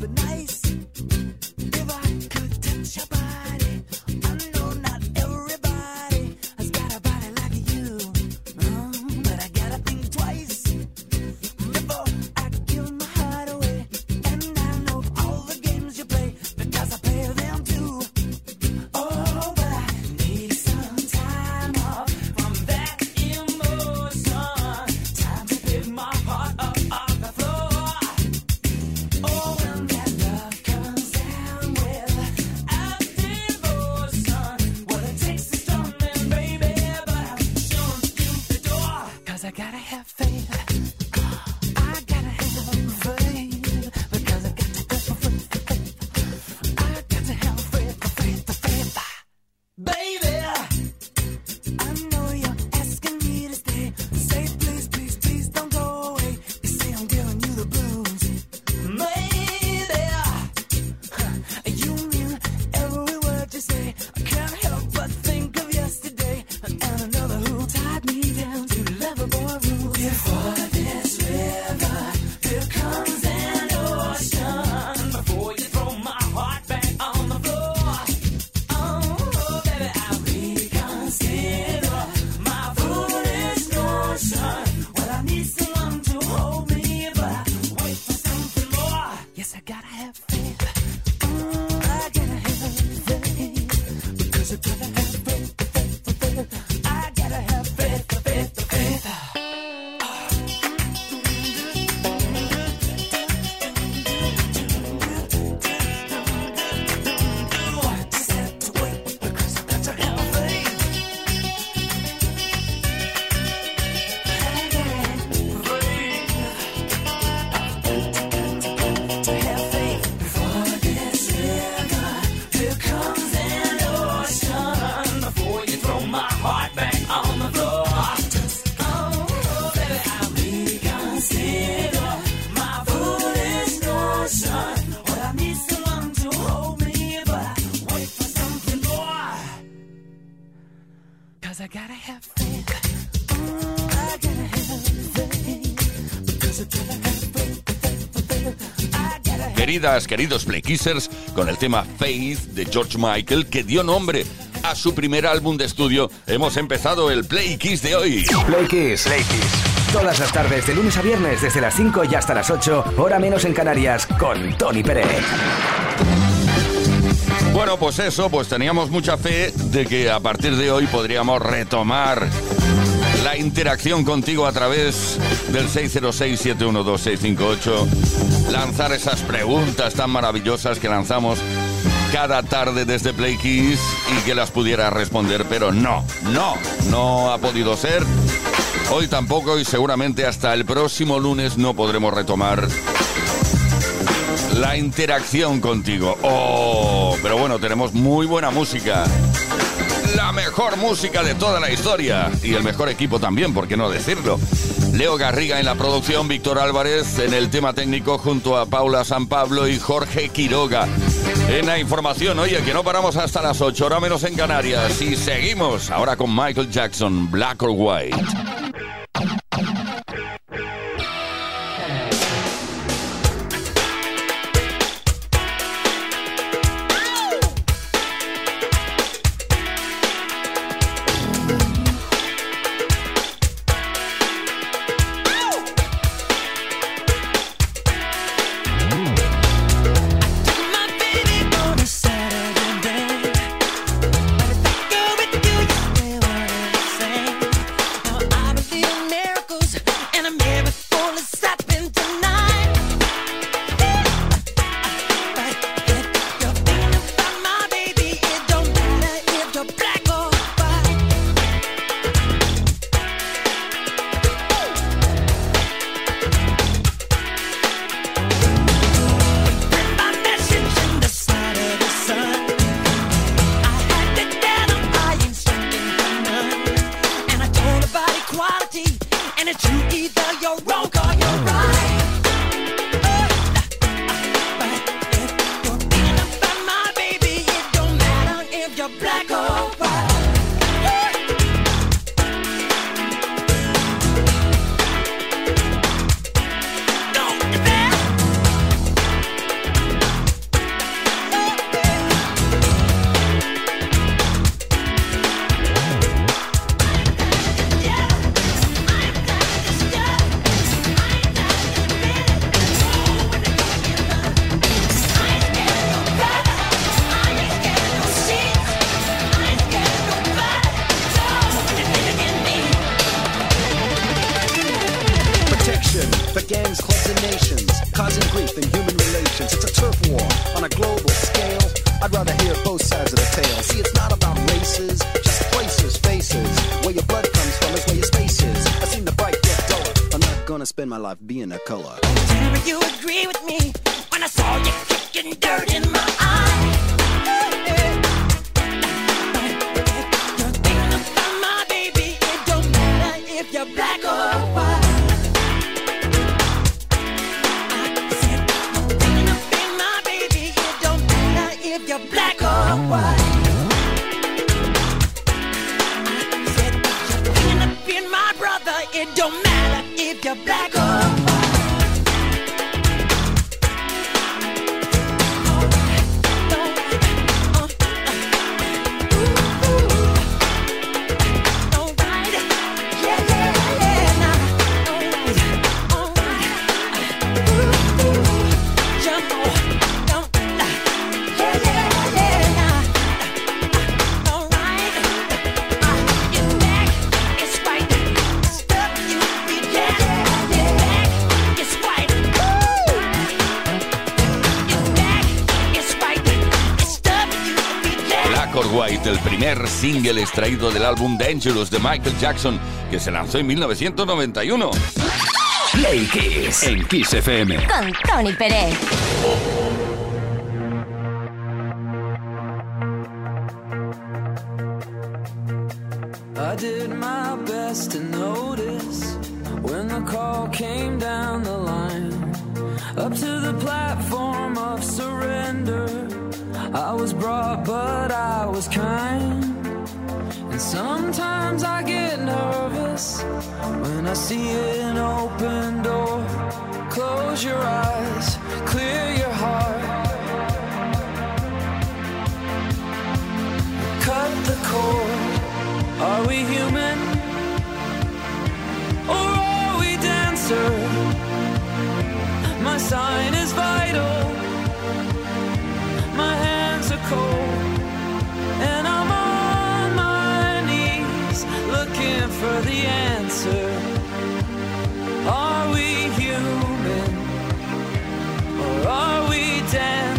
super nice. to Queridos Playkissers, con el tema Faith de George Michael, que dio nombre a su primer álbum de estudio, hemos empezado el Play Kiss de hoy. Play Kiss. Play Kiss. Todas las tardes, de lunes a viernes, desde las 5 y hasta las 8, hora menos en Canarias, con Tony Pérez. Bueno, pues eso, pues teníamos mucha fe de que a partir de hoy podríamos retomar la interacción contigo a través del 606-712-658, lanzar esas preguntas tan maravillosas que lanzamos cada tarde desde Play Kiss y que las pudiera responder, pero no, no, no ha podido ser. Hoy tampoco y seguramente hasta el próximo lunes no podremos retomar la interacción contigo. Oh, pero bueno, tenemos muy buena música la mejor música de toda la historia y el mejor equipo también, por qué no decirlo. Leo Garriga en la producción, Víctor Álvarez en el tema técnico junto a Paula San Pablo y Jorge Quiroga. En la información, oye, que no paramos hasta las 8 horas menos en Canarias y seguimos ahora con Michael Jackson, Black or White. single extraído del álbum Dangerous de Michael Jackson, que se lanzó en 1991. Play Kiss en Kiss FM con Tony Pérez.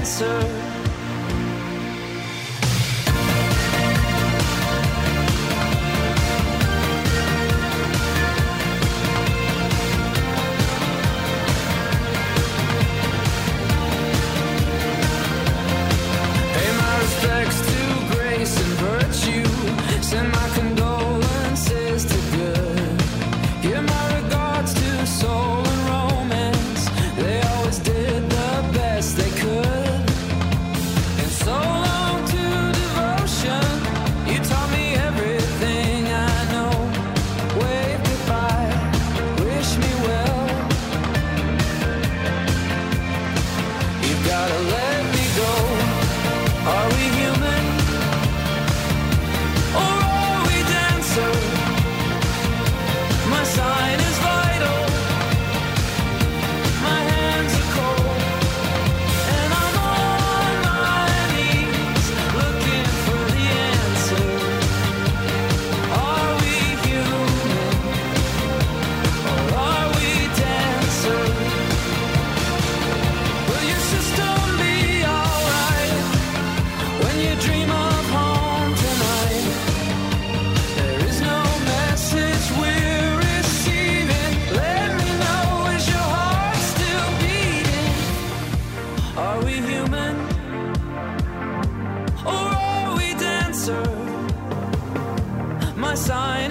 answer. sign.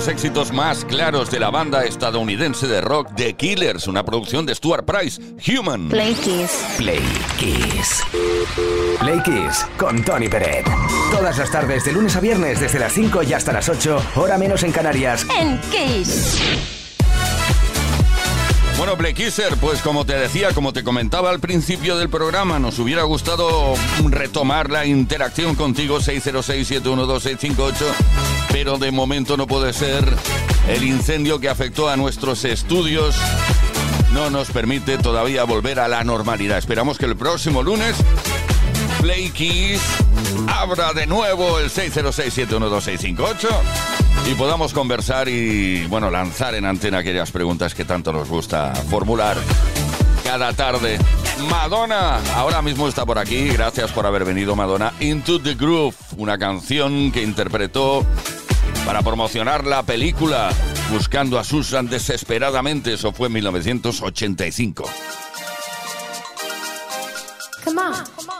Los éxitos más claros de la banda estadounidense de rock The Killers, una producción de Stuart Price, Human. Play Kiss. Play Kiss. Play Kiss con Tony Peret. Todas las tardes, de lunes a viernes, desde las 5 y hasta las 8, hora menos en Canarias. En Kiss. Bueno, Play Kisser, pues como te decía, como te comentaba al principio del programa, nos hubiera gustado retomar la interacción contigo 606-712-658, pero de momento no puede ser. El incendio que afectó a nuestros estudios no nos permite todavía volver a la normalidad. Esperamos que el próximo lunes Play abra de nuevo el 606-712-658 y podamos conversar y, bueno, lanzar en antena aquellas preguntas que tanto nos gusta formular cada tarde. Madonna, ahora mismo está por aquí, gracias por haber venido Madonna, Into the Groove, una canción que interpretó para promocionar la película Buscando a Susan desesperadamente, eso fue en 1985. Come on.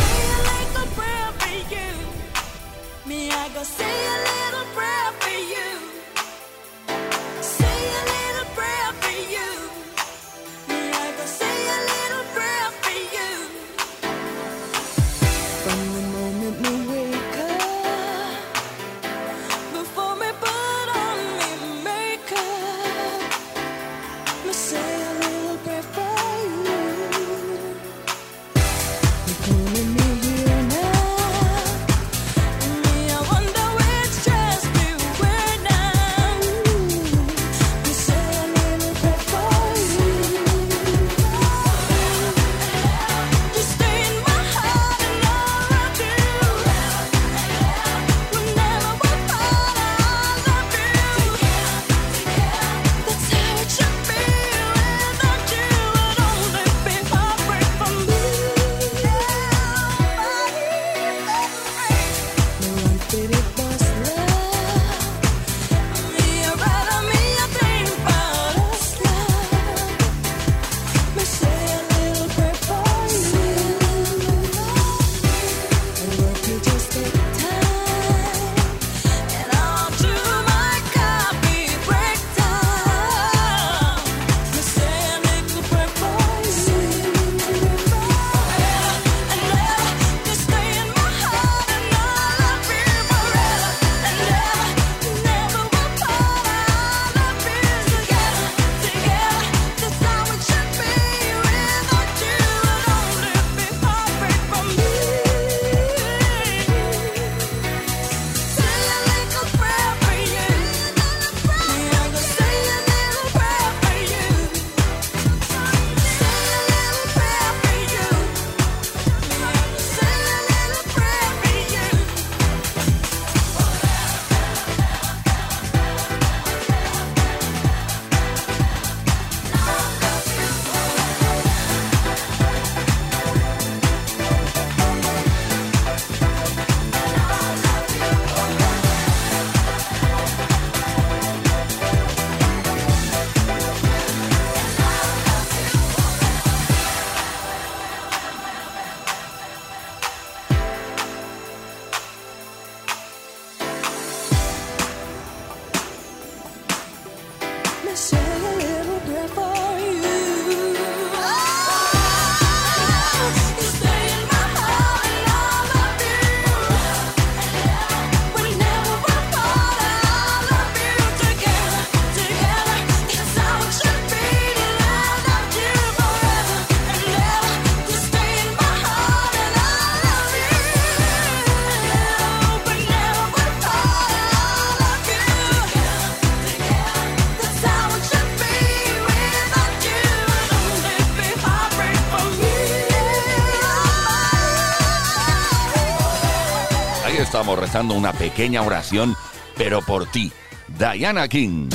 Estamos rezando una pequeña oración, pero por ti, Diana King.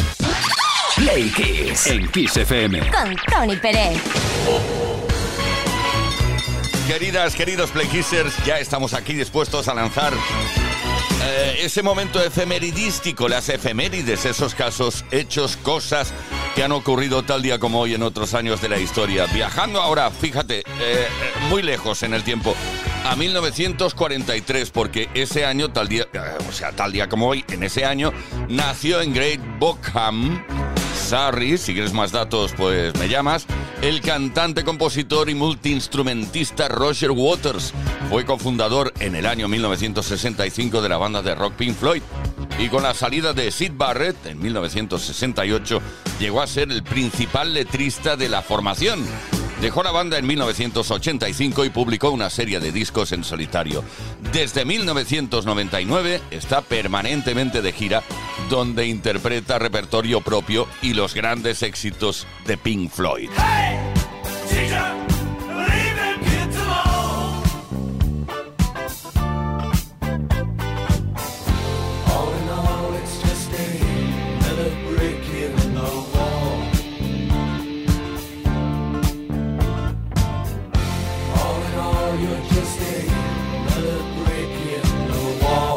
Play Kiss. En Kiss FM. Con Tony Pérez. Queridas, queridos Playkissers, ya estamos aquí dispuestos a lanzar eh, ese momento efemeridístico, las efemérides, esos casos, hechos, cosas que han ocurrido tal día como hoy en otros años de la historia. Viajando ahora, fíjate, eh, eh, muy lejos en el tiempo, a 1943, porque ese año, tal día, eh, o sea, tal día como hoy, en ese año, nació en Great Bockham, Surrey, si quieres más datos, pues me llamas. El cantante, compositor y multiinstrumentista Roger Waters fue cofundador en el año 1965 de la banda de rock Pink Floyd. Y con la salida de Sid Barrett en 1968 llegó a ser el principal letrista de la formación. Dejó la banda en 1985 y publicó una serie de discos en solitario. Desde 1999 está permanentemente de gira, donde interpreta repertorio propio y los grandes éxitos de Pink Floyd.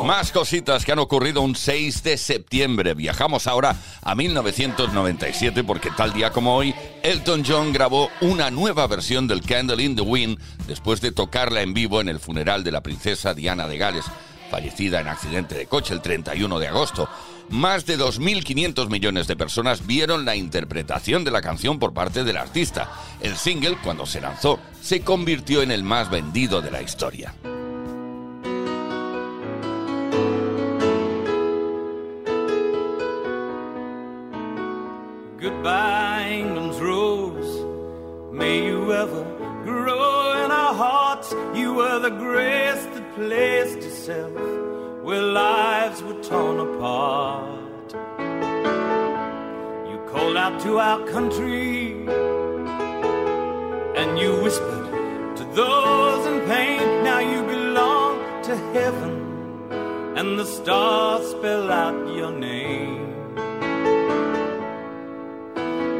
Más cositas que han ocurrido un 6 de septiembre. Viajamos ahora a 1997 porque tal día como hoy, Elton John grabó una nueva versión del Candle in the Wind después de tocarla en vivo en el funeral de la princesa Diana de Gales. fallecida en accidente de coche el 31 de agosto. Más de 2.500 millones de personas vieron la interpretación de la canción por parte del artista. El single, cuando se lanzó, se convirtió en el más vendido de la historia. Goodbye, England's rose. May you ever grow in our hearts. You were the grace that placed itself where lives were torn apart. You called out to our country and you whispered to those in pain. Now you belong to heaven, and the stars spell out your name.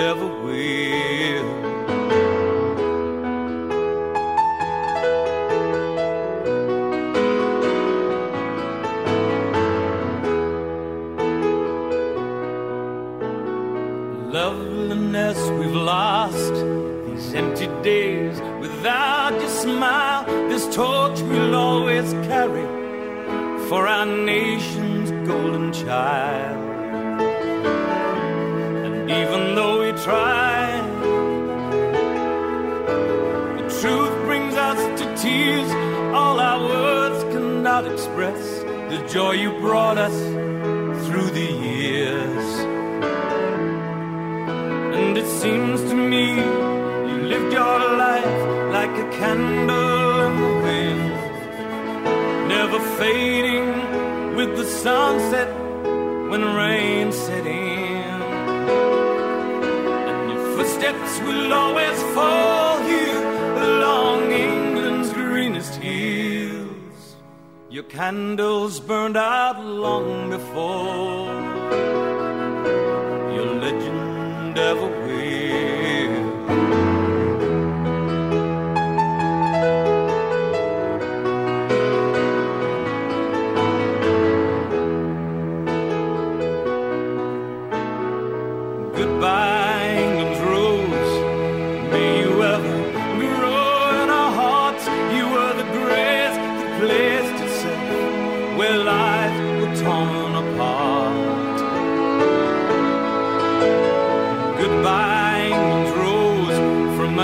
ever will. Joy you brought us through the years. And it seems to me you lived your life like a candle in the wind, never fading with the sunset when rain set in. And your footsteps will always fall candles burned out long before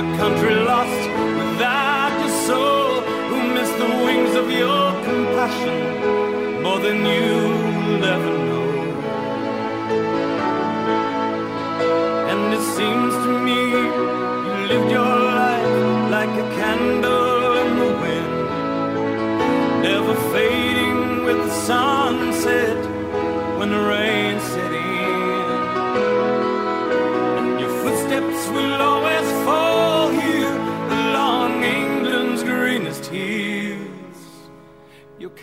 a country lost without your soul, who missed the wings of your compassion more than you'll ever know. And it seems to me you lived your life like a candle in the wind, never fading with the sunset when the rain set in. And your footsteps will always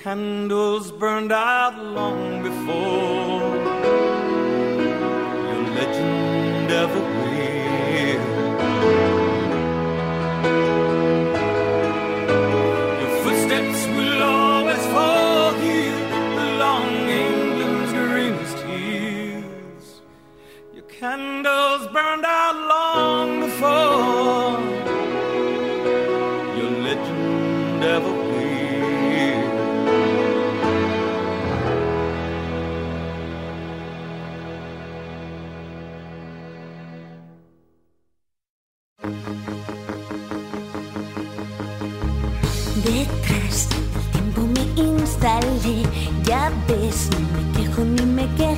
candles burned out long before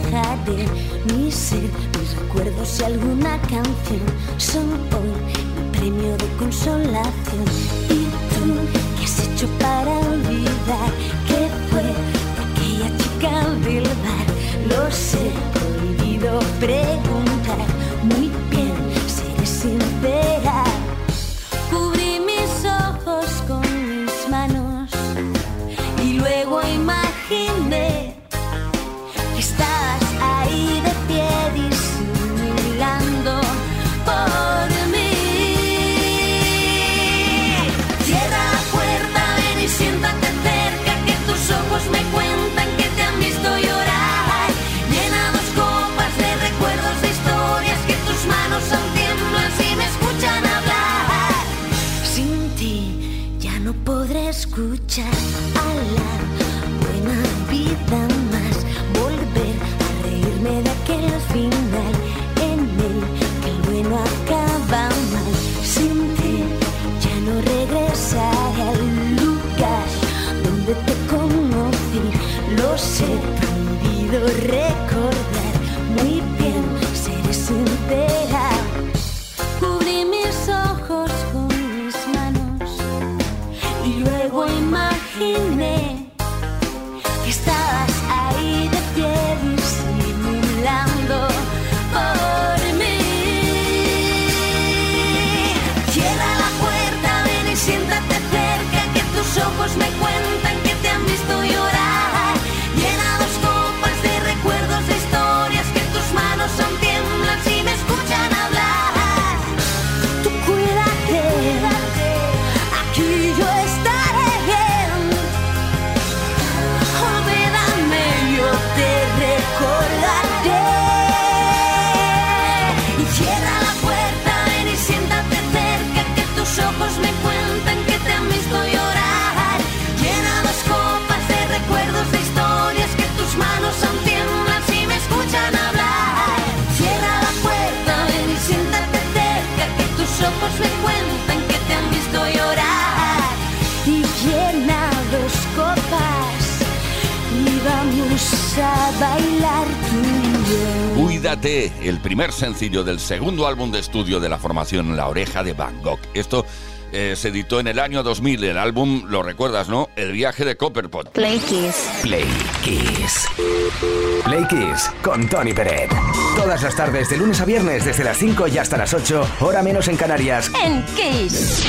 me quejaré. Mi ser, mis recuerdos y alguna canción son hoy mi premio de consolación. ¿Y el primer sencillo del segundo álbum de estudio de la formación La Oreja de Van Gogh. Esto eh, se editó en el año 2000. El álbum, lo recuerdas, ¿no? El viaje de Copperpot. Play Kiss. Play Kiss. Play Kiss con Tony Peret. Todas las tardes, de lunes a viernes, desde las 5 y hasta las 8, hora menos en Canarias. En Kiss.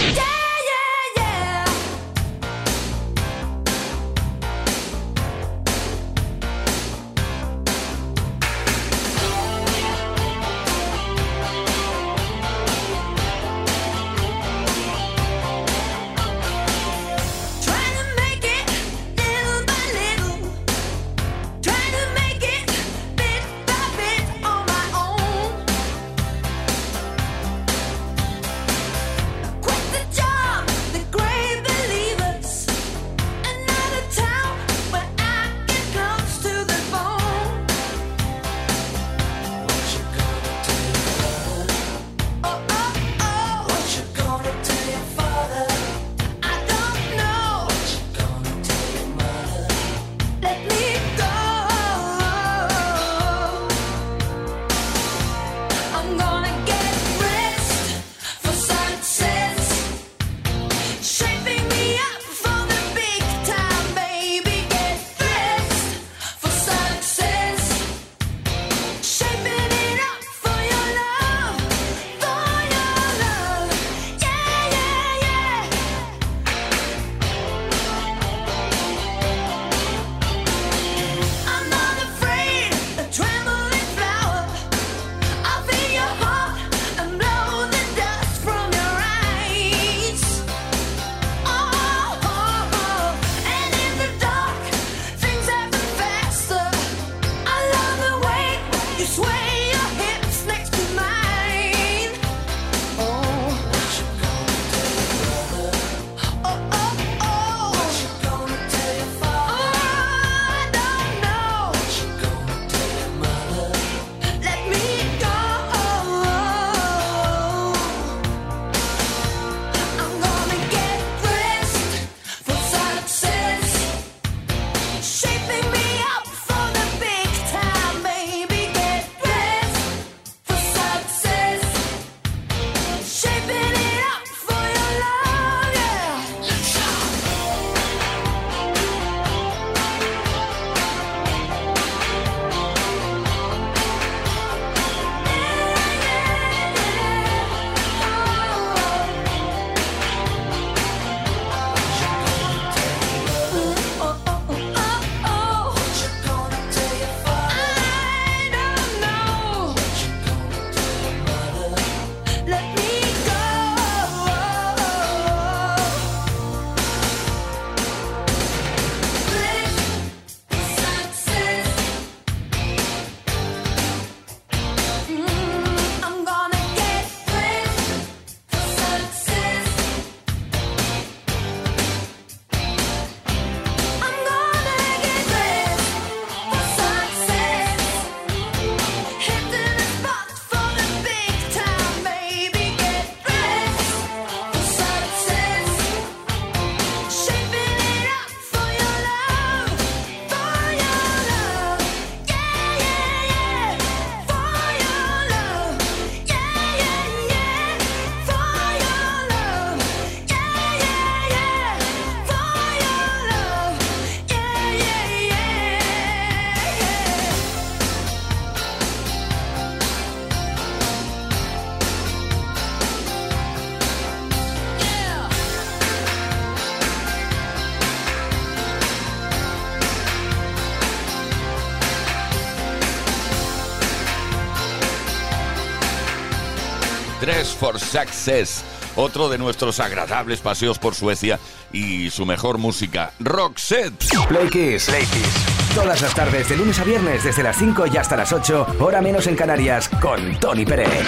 Dress for Success, otro de nuestros agradables paseos por Suecia y su mejor música, Roxette. Play Kiss. Play Kiss. Todas las tardes, de lunes a viernes, desde las 5 y hasta las 8, hora menos en Canarias, con Tony Pérez.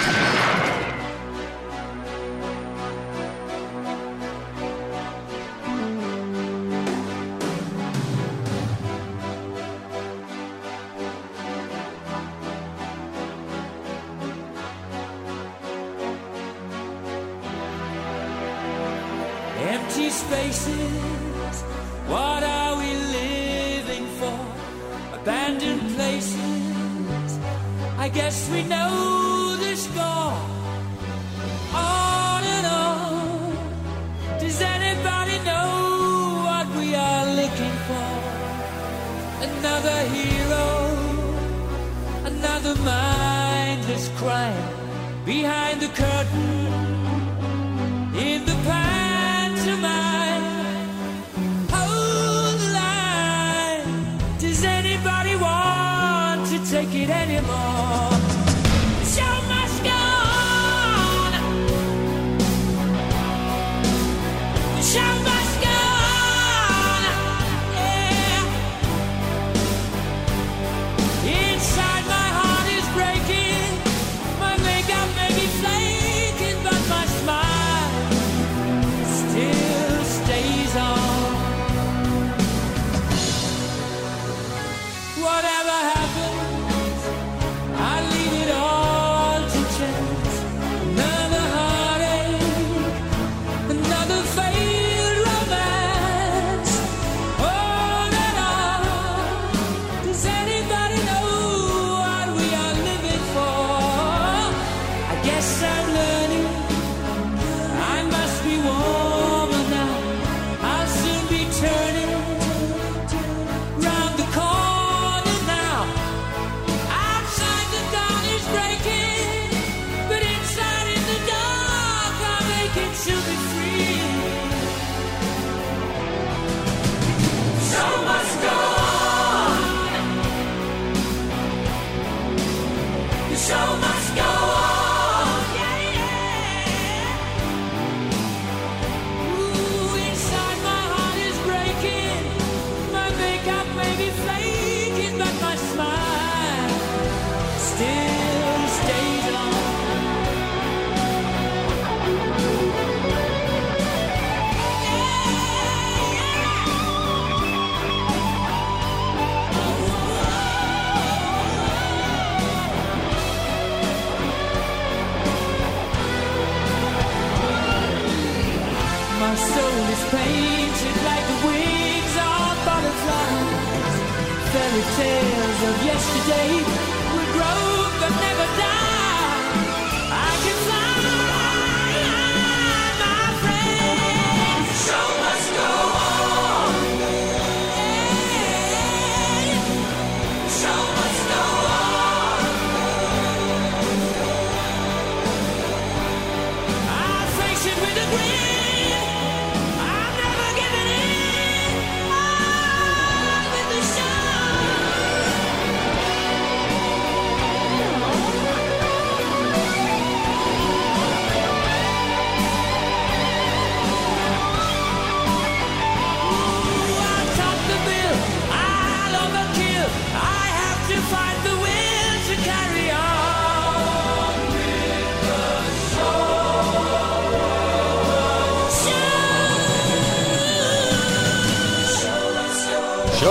Is painted like the wings of butterflies. Fairy tales of yesterday will grow but never die.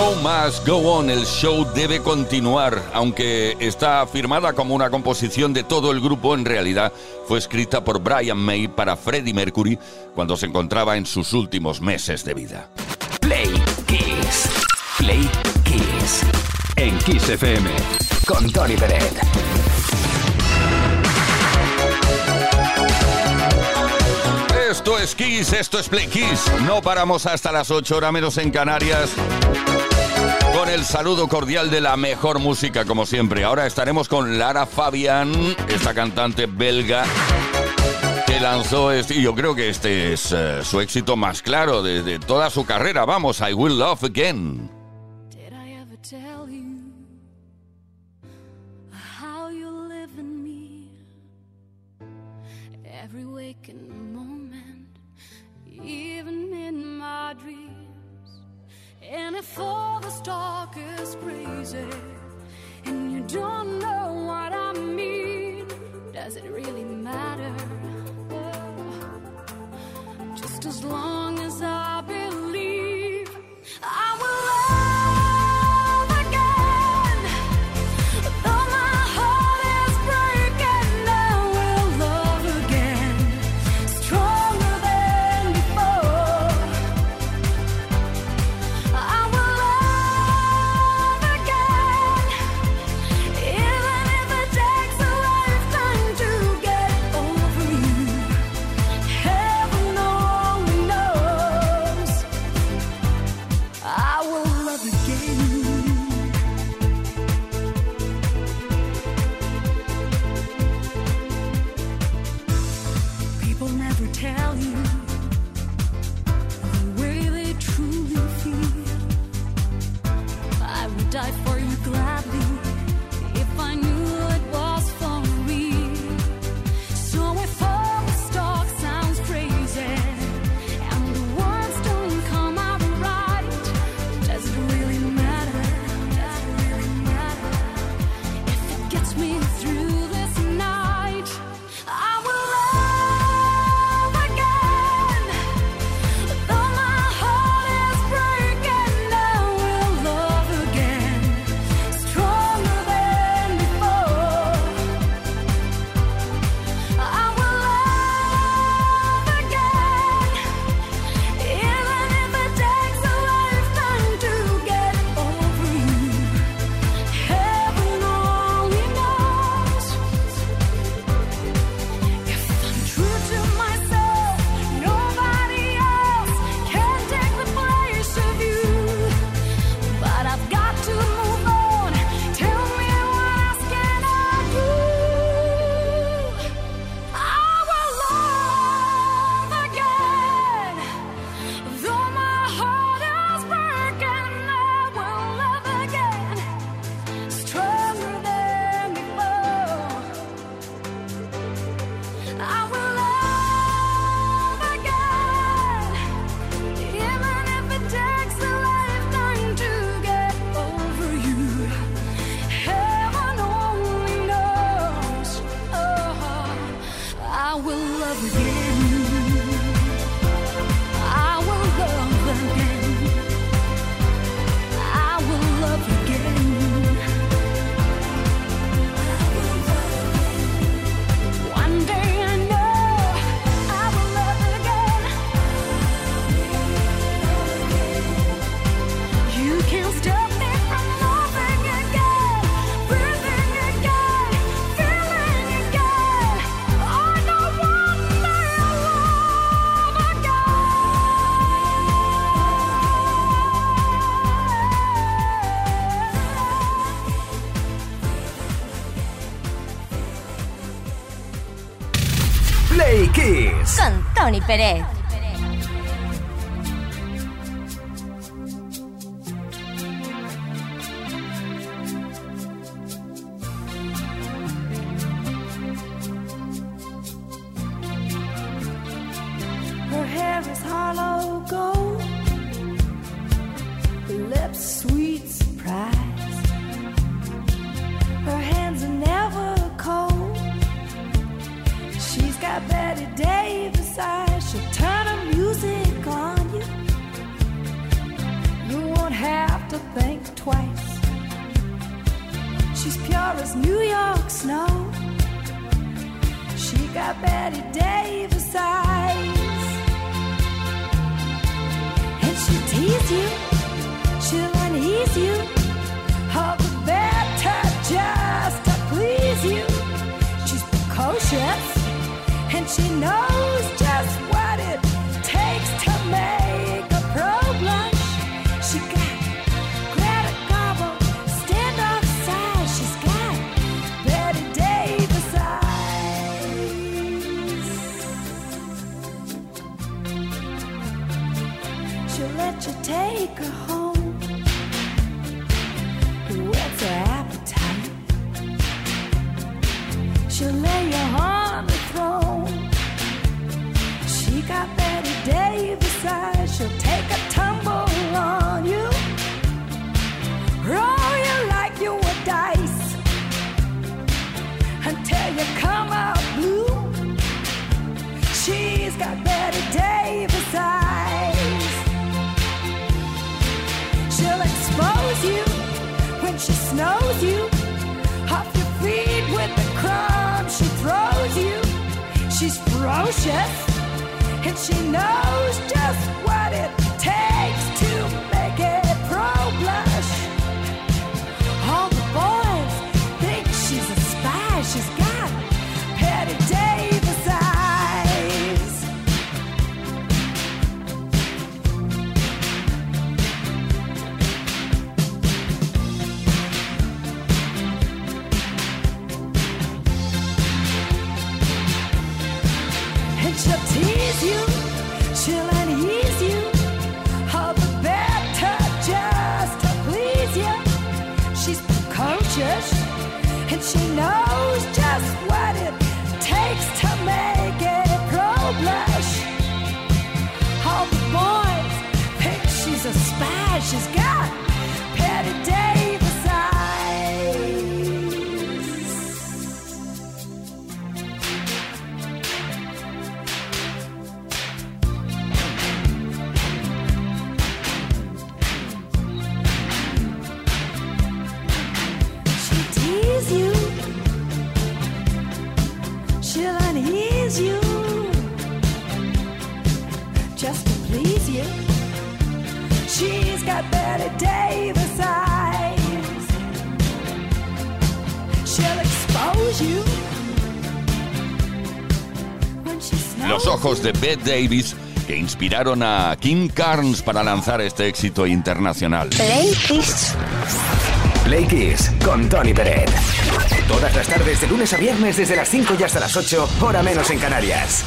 Show must go on, el show debe continuar, aunque está firmada como una composición de todo el grupo, en realidad fue escrita por Brian May para Freddie Mercury cuando se encontraba en sus últimos meses de vida. Play Kiss. Play Kiss. En Kiss FM. Con Tony Pérez. Esto es Kiss, esto es Play Kiss. No paramos hasta las 8 horas menos en Canarias. Con el saludo cordial de la mejor música, como siempre. Ahora estaremos con Lara Fabian, esta cantante belga que lanzó este, y yo creo que este es eh, su éxito más claro de, de toda su carrera. Vamos, I Will Love Again. Talk is crazy Pérez. took los ojos de Bette Davis que inspiraron a Kim Carnes para lanzar este éxito internacional. Play Kiss. Play Kiss con Tony Pérez. Todas las tardes de lunes a viernes desde las 5 y hasta las 8, hora menos en Canarias.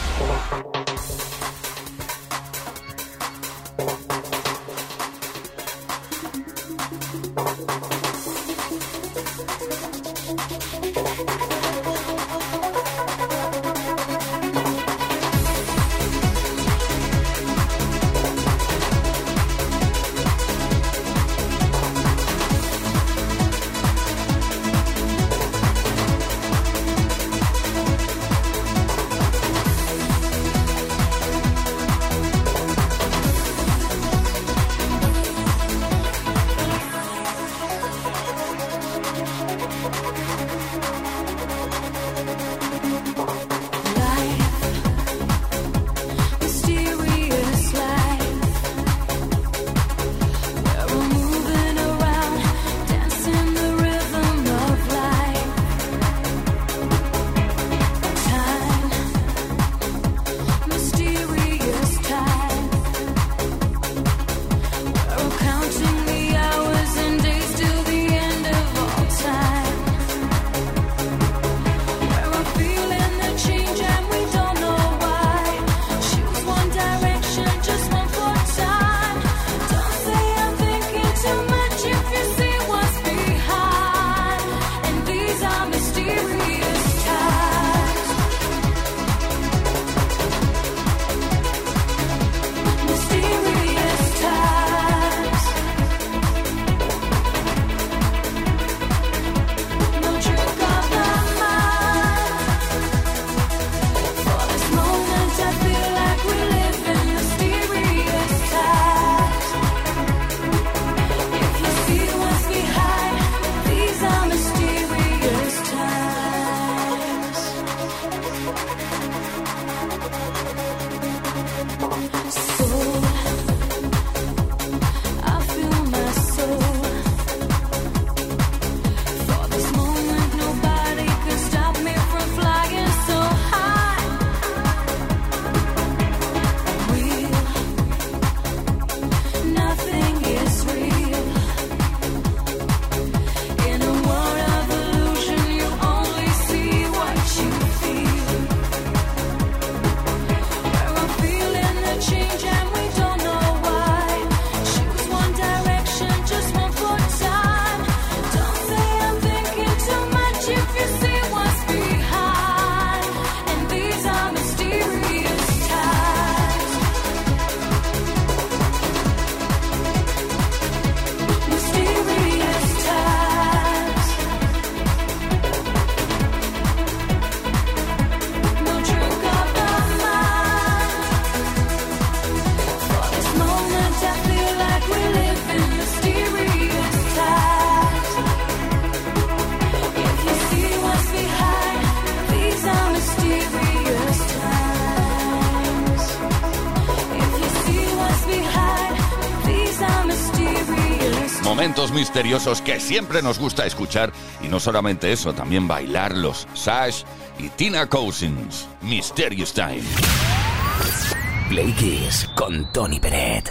misteriosos que siempre nos gusta escuchar y no solamente eso, también bailarlos. Sash y Tina Cousins, Mysterious Time. Play Kiss con Tony Peret.